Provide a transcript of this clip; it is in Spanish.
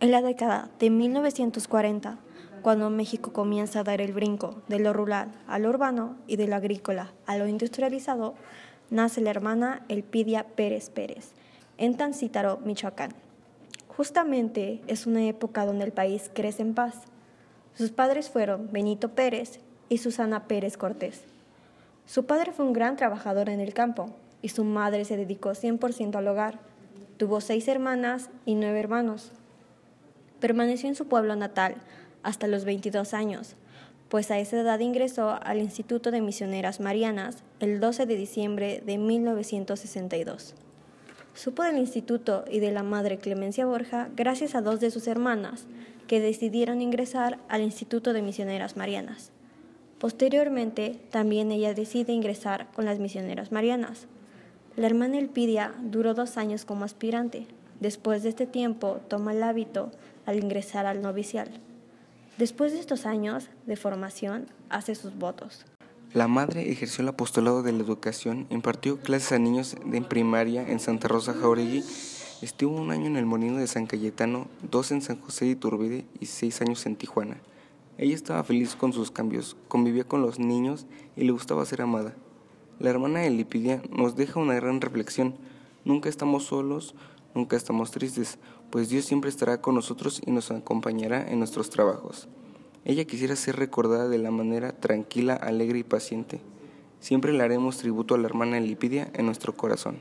En la década de 1940, cuando México comienza a dar el brinco de lo rural a lo urbano y de lo agrícola a lo industrializado, nace la hermana Elpidia Pérez Pérez en Tancítaro, Michoacán. Justamente es una época donde el país crece en paz. Sus padres fueron Benito Pérez y Susana Pérez Cortés. Su padre fue un gran trabajador en el campo y su madre se dedicó 100% al hogar. Tuvo seis hermanas y nueve hermanos. Permaneció en su pueblo natal hasta los 22 años, pues a esa edad ingresó al Instituto de Misioneras Marianas el 12 de diciembre de 1962. Supo del instituto y de la madre Clemencia Borja gracias a dos de sus hermanas, que decidieron ingresar al Instituto de Misioneras Marianas. Posteriormente, también ella decide ingresar con las Misioneras Marianas. La hermana Elpidia duró dos años como aspirante. Después de este tiempo, toma el hábito al ingresar al novicial. Después de estos años de formación, hace sus votos. La madre ejerció el apostolado de la educación, impartió clases a niños de primaria en Santa Rosa Jauregui, estuvo un año en el Molino de San Cayetano, dos en San José de Iturbide y seis años en Tijuana. Ella estaba feliz con sus cambios, convivía con los niños y le gustaba ser amada. La hermana de Lipidia nos deja una gran reflexión. Nunca estamos solos, nunca estamos tristes, pues Dios siempre estará con nosotros y nos acompañará en nuestros trabajos. Ella quisiera ser recordada de la manera tranquila, alegre y paciente. Siempre le haremos tributo a la hermana Lipidia en nuestro corazón.